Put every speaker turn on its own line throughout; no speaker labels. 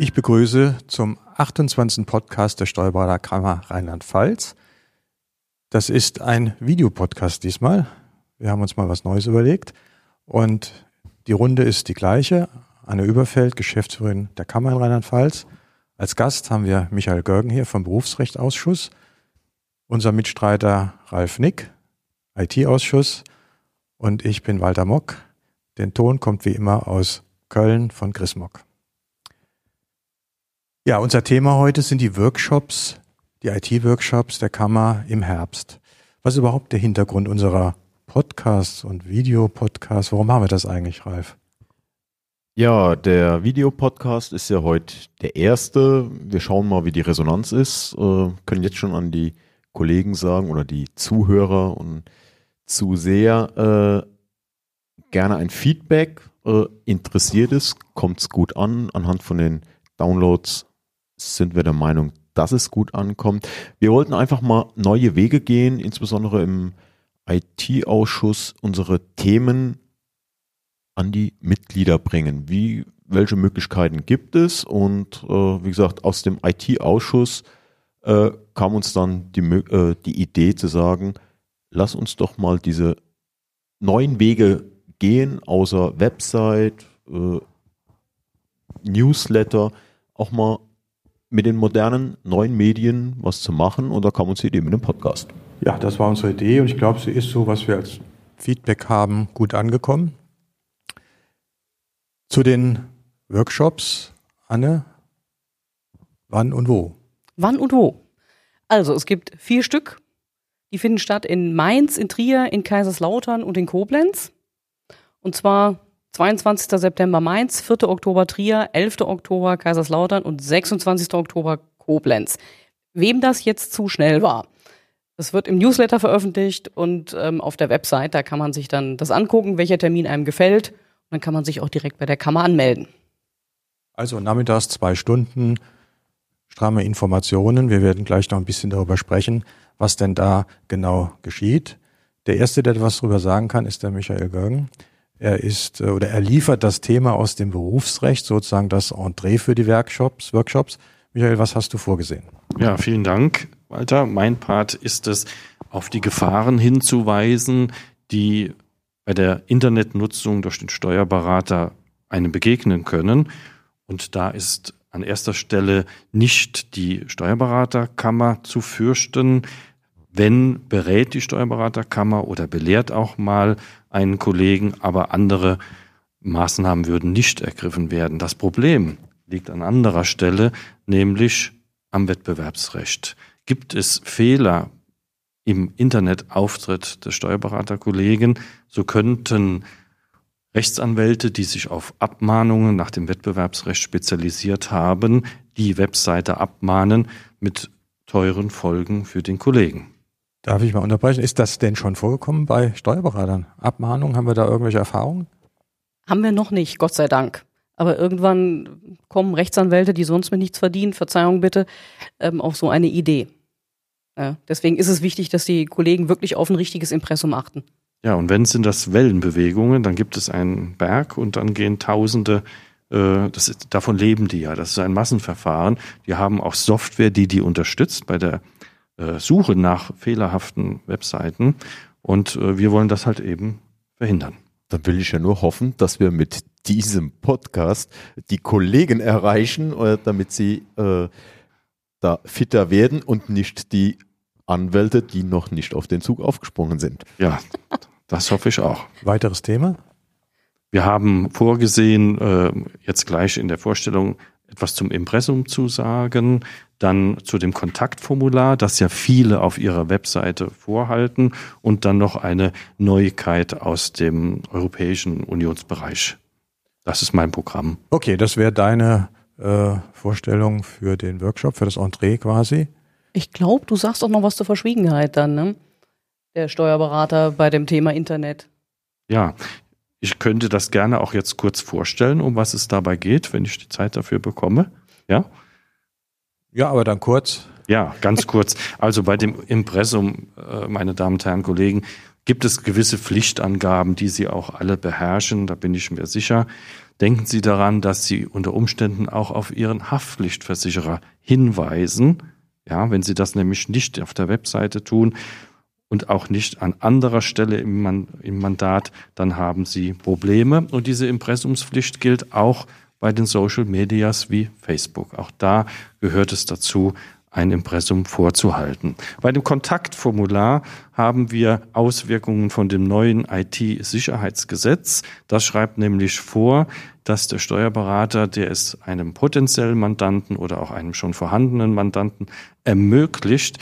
Ich begrüße zum 28. Podcast der Steuerberaterkammer Rheinland-Pfalz. Das ist ein Videopodcast diesmal. Wir haben uns mal was Neues überlegt und die Runde ist die gleiche. Anne Überfeld, Geschäftsführerin der Kammer in Rheinland-Pfalz. Als Gast haben wir Michael Görgen hier vom Berufsrechtsausschuss, unser Mitstreiter Ralf Nick, IT-Ausschuss und ich bin Walter Mock. Den Ton kommt wie immer aus Köln von Chris Mock. Ja, unser Thema heute sind die Workshops, die IT-Workshops der Kammer im Herbst. Was ist überhaupt der Hintergrund unserer Podcasts und Videopodcasts? Warum haben wir das eigentlich, Ralf?
Ja, der Videopodcast ist ja heute der erste. Wir schauen mal, wie die Resonanz ist. Äh, können jetzt schon an die Kollegen sagen oder die Zuhörer und Zuseher äh, gerne ein Feedback. Äh, interessiert es, kommt es gut an. Anhand von den Downloads sind wir der Meinung, dass es gut ankommt. Wir wollten einfach mal neue Wege gehen, insbesondere im IT-Ausschuss unsere Themen an die Mitglieder bringen. Wie, welche Möglichkeiten gibt es? Und äh, wie gesagt, aus dem IT-Ausschuss äh, kam uns dann die, äh, die Idee zu sagen, lass uns doch mal diese neuen Wege gehen, außer Website, äh, Newsletter, auch mal mit den modernen neuen Medien was zu machen und da kam uns die Idee mit dem Podcast.
Ja, das war unsere Idee und ich glaube, sie ist so, was wir als Feedback haben, gut angekommen. Zu den Workshops, Anne, wann und wo?
Wann und wo? Also, es gibt vier Stück. Die finden statt in Mainz, in Trier, in Kaiserslautern und in Koblenz. Und zwar 22. September Mainz, 4. Oktober Trier, 11. Oktober Kaiserslautern und 26. Oktober Koblenz. Wem das jetzt zu schnell war. Das wird im Newsletter veröffentlicht und ähm, auf der Website, da kann man sich dann das angucken, welcher Termin einem gefällt. Und dann kann man sich auch direkt bei der Kammer anmelden.
Also nachmittags zwei Stunden, stramme Informationen. Wir werden gleich noch ein bisschen darüber sprechen, was denn da genau geschieht. Der Erste, der etwas darüber sagen kann, ist der Michael Görgen. Er ist äh, oder er liefert das Thema aus dem Berufsrecht, sozusagen das Entree für die Workshops. Workshops. Michael, was hast du vorgesehen?
Ja, vielen Dank, Walter. Mein Part ist es, auf die Gefahren hinzuweisen, die bei der Internetnutzung durch den Steuerberater einem begegnen können. Und da ist an erster Stelle nicht die Steuerberaterkammer zu fürchten, wenn berät die Steuerberaterkammer oder belehrt auch mal einen Kollegen, aber andere Maßnahmen würden nicht ergriffen werden. Das Problem liegt an anderer Stelle, nämlich am Wettbewerbsrecht. Gibt es Fehler im Internetauftritt des Steuerberaterkollegen, so könnten Rechtsanwälte, die sich auf Abmahnungen nach dem Wettbewerbsrecht spezialisiert haben, die Webseite abmahnen mit teuren Folgen für den Kollegen.
Darf ich mal unterbrechen? Ist das denn schon vorgekommen bei Steuerberatern? Abmahnungen, haben wir da irgendwelche Erfahrungen?
Haben wir noch nicht, Gott sei Dank. Aber irgendwann kommen Rechtsanwälte, die sonst mit nichts verdienen, Verzeihung bitte, ähm, auf so eine Idee. Ja, deswegen ist es wichtig, dass die Kollegen wirklich auf ein richtiges Impressum achten.
Ja, und wenn sind das Wellenbewegungen, dann gibt es einen Berg und dann gehen Tausende, äh, das ist, davon leben die ja. Das ist ein Massenverfahren. Die haben auch Software, die die unterstützt bei der Suche nach fehlerhaften Webseiten. Und äh, wir wollen das halt eben verhindern.
Dann will ich ja nur hoffen, dass wir mit diesem Podcast die Kollegen erreichen, äh, damit sie äh, da fitter werden und nicht die Anwälte, die noch nicht auf den Zug aufgesprungen sind.
Ja, das hoffe ich auch.
Weiteres Thema?
Wir haben vorgesehen, äh, jetzt gleich in der Vorstellung etwas zum Impressum zu sagen, dann zu dem Kontaktformular, das ja viele auf ihrer Webseite vorhalten und dann noch eine Neuigkeit aus dem Europäischen Unionsbereich. Das ist mein Programm.
Okay, das wäre deine äh, Vorstellung für den Workshop, für das Entree quasi.
Ich glaube, du sagst auch noch was zur Verschwiegenheit dann, ne? Der Steuerberater bei dem Thema Internet.
Ja, ich könnte das gerne auch jetzt kurz vorstellen, um was es dabei geht, wenn ich die Zeit dafür bekomme. Ja?
Ja, aber dann kurz.
Ja, ganz kurz. Also bei dem Impressum, äh, meine Damen und Herren Kollegen, gibt es gewisse Pflichtangaben, die Sie auch alle beherrschen, da bin ich mir sicher. Denken Sie daran, dass Sie unter Umständen auch auf Ihren Haftpflichtversicherer hinweisen. Ja, wenn Sie das nämlich nicht auf der Webseite tun und auch nicht an anderer Stelle im, Mandat, dann haben Sie Probleme. Und diese Impressumspflicht gilt auch bei den Social Medias wie Facebook. Auch da gehört es dazu, ein Impressum vorzuhalten. Bei dem Kontaktformular haben wir Auswirkungen von dem neuen IT-Sicherheitsgesetz. Das schreibt nämlich vor, dass der Steuerberater, der es einem potenziellen Mandanten oder auch einem schon vorhandenen Mandanten ermöglicht,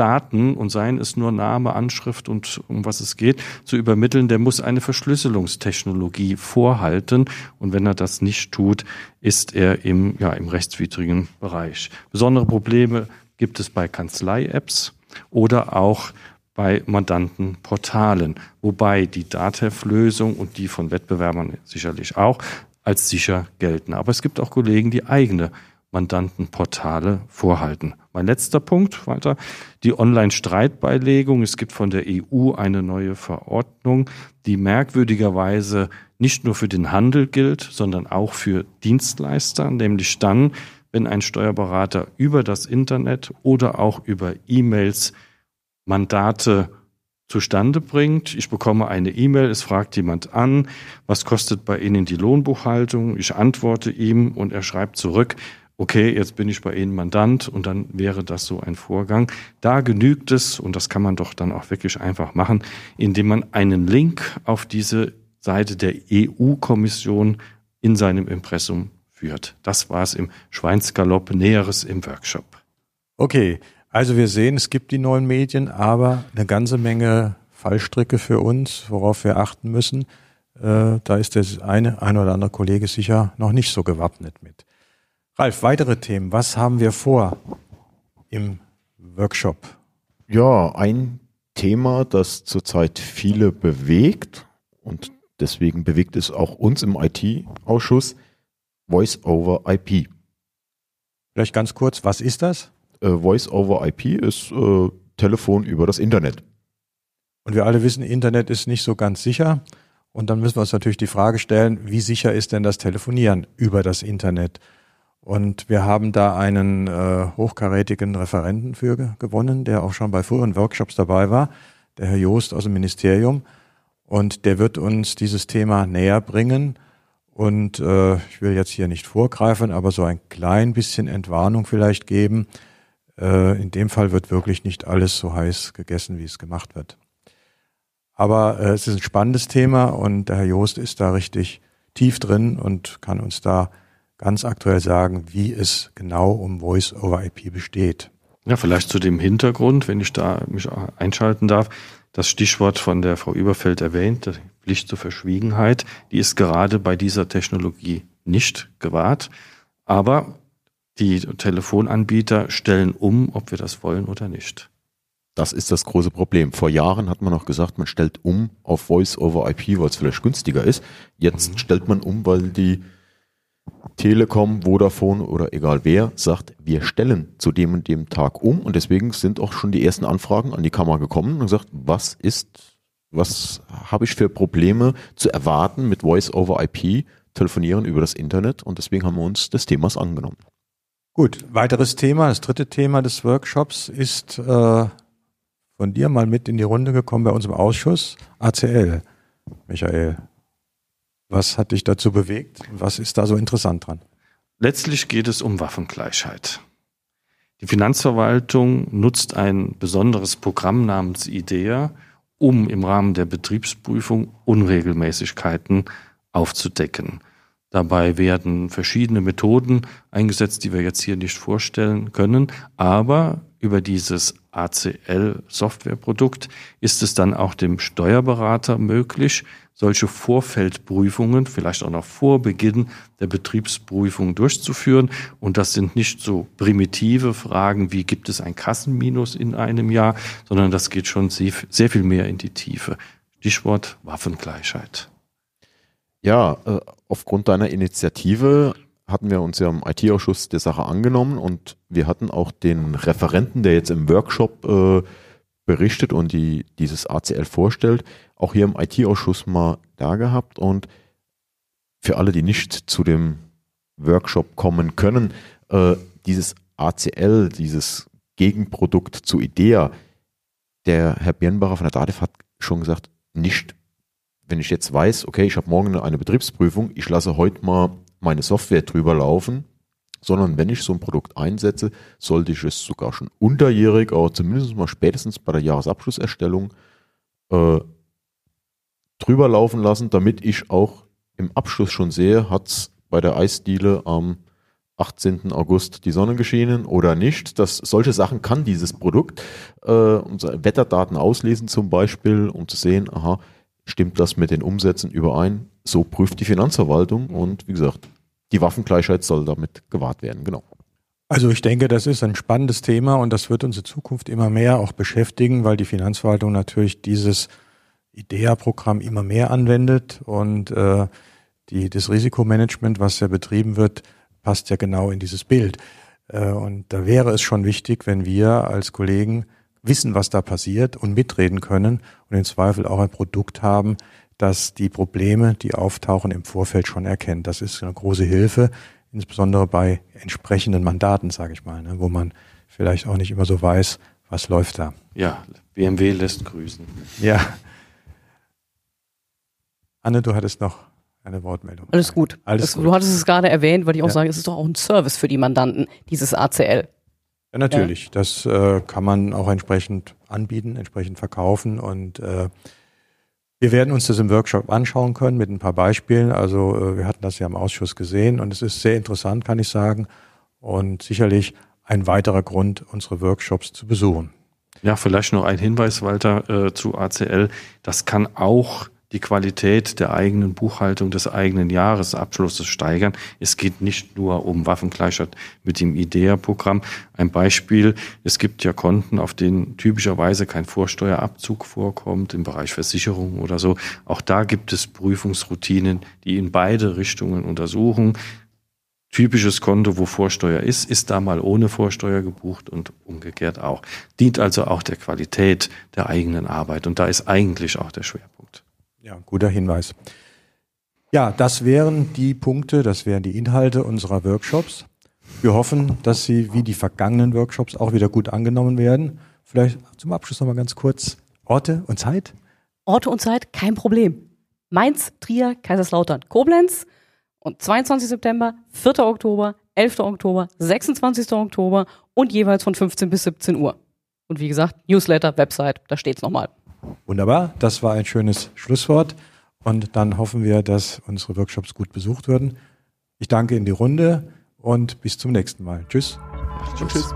Daten und seien es nur Name, Anschrift und um was es geht, zu übermitteln, der muss eine Verschlüsselungstechnologie vorhalten. Und wenn er das nicht tut, ist er im, ja, im rechtswidrigen Bereich. Besondere Probleme gibt es bei Kanzlei-Apps oder auch bei Mandantenportalen, wobei die DATEV-Lösung und die von Wettbewerbern sicherlich auch als sicher gelten. Aber es gibt auch Kollegen, die eigene Mandantenportale vorhalten. Mein letzter Punkt weiter, die Online-Streitbeilegung. Es gibt von der EU eine neue Verordnung, die merkwürdigerweise nicht nur für den Handel gilt, sondern auch für Dienstleister, nämlich dann, wenn ein Steuerberater über das Internet oder auch über E-Mails Mandate zustande bringt. Ich bekomme eine E-Mail, es fragt jemand an, was kostet bei Ihnen die Lohnbuchhaltung? Ich antworte ihm und er schreibt zurück, okay, jetzt bin ich bei Ihnen Mandant und dann wäre das so ein Vorgang. Da genügt es, und das kann man doch dann auch wirklich einfach machen, indem man einen Link auf diese Seite der EU-Kommission in seinem Impressum führt. Das war es im Schweinsgalopp, Näheres im Workshop.
Okay, also wir sehen, es gibt die neuen Medien, aber eine ganze Menge Fallstricke für uns, worauf wir achten müssen. Äh, da ist der eine, ein oder andere Kollege sicher noch nicht so gewappnet mit. Ralf, weitere Themen. Was haben wir vor im Workshop?
Ja, ein Thema, das zurzeit viele bewegt und deswegen bewegt es auch uns im IT-Ausschuss, Voice over IP.
Vielleicht ganz kurz, was ist das?
Äh, Voice over IP ist äh, Telefon über das Internet.
Und wir alle wissen, Internet ist nicht so ganz sicher. Und dann müssen wir uns natürlich die Frage stellen, wie sicher ist denn das Telefonieren über das Internet? Und wir haben da einen äh, hochkarätigen Referenten für gewonnen, der auch schon bei früheren Workshops dabei war, der Herr Joost aus dem Ministerium. Und der wird uns dieses Thema näher bringen. Und äh, ich will jetzt hier nicht vorgreifen, aber so ein klein bisschen Entwarnung vielleicht geben. Äh, in dem Fall wird wirklich nicht alles so heiß gegessen, wie es gemacht wird. Aber äh, es ist ein spannendes Thema und der Herr Joost ist da richtig tief drin und kann uns da ganz aktuell sagen, wie es genau um Voice over IP besteht.
Ja, vielleicht zu dem Hintergrund, wenn ich da mich einschalten darf. Das Stichwort von der Frau Überfeld erwähnt, die Pflicht zur Verschwiegenheit, die ist gerade bei dieser Technologie nicht gewahrt. Aber die Telefonanbieter stellen um, ob wir das wollen oder nicht.
Das ist das große Problem. Vor Jahren hat man noch gesagt, man stellt um auf Voice over IP, weil es vielleicht günstiger ist. Jetzt mhm. stellt man um, weil die Telekom, Vodafone oder egal wer sagt, wir stellen zu dem und dem Tag um und deswegen sind auch schon die ersten Anfragen an die Kammer gekommen und gesagt, was ist, was habe ich für Probleme zu erwarten mit Voice over IP, telefonieren über das Internet und deswegen haben wir uns des Themas angenommen.
Gut, weiteres Thema, das dritte Thema des Workshops ist äh, von dir mal mit in die Runde gekommen bei unserem Ausschuss, ACL. Michael, was hat dich dazu bewegt? Was ist da so interessant dran?
Letztlich geht es um Waffengleichheit. Die Finanzverwaltung nutzt ein besonderes Programm namens IDEA, um im Rahmen der Betriebsprüfung Unregelmäßigkeiten aufzudecken. Dabei werden verschiedene Methoden eingesetzt, die wir jetzt hier nicht vorstellen können, aber über dieses ACL-Softwareprodukt ist es dann auch dem Steuerberater möglich, solche Vorfeldprüfungen, vielleicht auch noch vor Beginn der Betriebsprüfung durchzuführen. Und das sind nicht so primitive Fragen wie gibt es ein Kassenminus in einem Jahr, sondern das geht schon sehr viel mehr in die Tiefe. Stichwort Waffengleichheit.
Ja, äh, aufgrund deiner Initiative hatten wir uns ja im IT-Ausschuss der Sache angenommen und wir hatten auch den Referenten, der jetzt im Workshop äh, berichtet und die dieses ACL vorstellt, auch hier im IT-Ausschuss mal da gehabt und für alle, die nicht zu dem Workshop kommen können, äh, dieses ACL, dieses Gegenprodukt zu IDEA, der Herr Birnbacher von der DATEV hat schon gesagt, nicht, wenn ich jetzt weiß, okay, ich habe morgen eine Betriebsprüfung, ich lasse heute mal meine Software drüber laufen, sondern wenn ich so ein Produkt einsetze, sollte ich es sogar schon unterjährig, aber zumindest mal spätestens bei der Jahresabschlusserstellung äh, drüber laufen lassen, damit ich auch im Abschluss schon sehe, hat es bei der Eisdiele am 18. August die Sonne geschienen oder nicht. Das, solche Sachen kann dieses Produkt, äh, unsere Wetterdaten auslesen zum Beispiel, um zu sehen, aha, stimmt das mit den Umsätzen überein? So prüft die Finanzverwaltung und wie gesagt, die Waffengleichheit soll damit gewahrt werden, genau.
Also ich denke, das ist ein spannendes Thema und das wird uns in Zukunft immer mehr auch beschäftigen, weil die Finanzverwaltung natürlich dieses IDEA-Programm immer mehr anwendet und äh, die, das Risikomanagement, was ja betrieben wird, passt ja genau in dieses Bild. Äh, und da wäre es schon wichtig, wenn wir als Kollegen wissen, was da passiert und mitreden können und im Zweifel auch ein Produkt haben, das die Probleme, die auftauchen, im Vorfeld schon erkennt. Das ist eine große Hilfe, insbesondere bei entsprechenden Mandaten, sage ich mal, ne, wo man vielleicht auch nicht immer so weiß, was läuft da.
Ja, BMW lässt grüßen.
Ja. Anne, du hattest noch eine Wortmeldung.
Alles gut.
Alles
das,
gut.
Du hattest es gerade erwähnt, wollte ich auch
Ja.
sagen, es ist doch auch ein Service für die Mandanten, dieses ACL.
Ja, natürlich. Das äh, kann man auch entsprechend anbieten, entsprechend verkaufen und äh, wir werden uns das im Workshop anschauen können mit ein paar Beispielen. Also äh, wir hatten das ja im Ausschuss gesehen und es ist sehr interessant, kann ich sagen. Und sicherlich ein weiterer Grund, unsere Workshops zu besuchen.
Ja, vielleicht noch ein Hinweis, Walter, äh, zu ACL. Das kann auch die Qualität der eigenen Buchhaltung des eigenen Jahresabschlusses steigern. Es geht nicht nur um Waffengleichheit mit dem IDEA-Programm. Ein Beispiel, es gibt ja Konten, auf denen typischerweise kein Vorsteuerabzug vorkommt, im Bereich Versicherung oder so. Auch da gibt es Prüfungsroutinen, die in beide Richtungen untersuchen. Typisches Konto, wo Vorsteuer ist, ist da mal ohne Vorsteuer gebucht und umgekehrt auch. Dient also auch der Qualität der eigenen Arbeit und da ist eigentlich auch der Schwerpunkt.
Ja, guter Hinweis. Ja, das wären die Punkte, das wären die Inhalte unserer Workshops. Wir hoffen, dass sie wie die vergangenen Workshops auch wieder gut angenommen werden. Vielleicht zum Abschluss nochmal ganz kurz Orte und Zeit.
Orte und Zeit, kein Problem. Mainz, Trier, Kaiserslautern, Koblenz und 22. September, 4. Oktober, 11. Oktober, 26. Oktober und jeweils von 15 bis 17 Uhr. Und wie gesagt, Newsletter, Website, da steht's nochmal.
Wunderbar, das war ein schönes Schlusswort. Und dann hoffen wir, dass unsere Workshops gut besucht werden. Ich danke in die Runde und bis zum nächsten Mal. Tschüss.
Tschüss.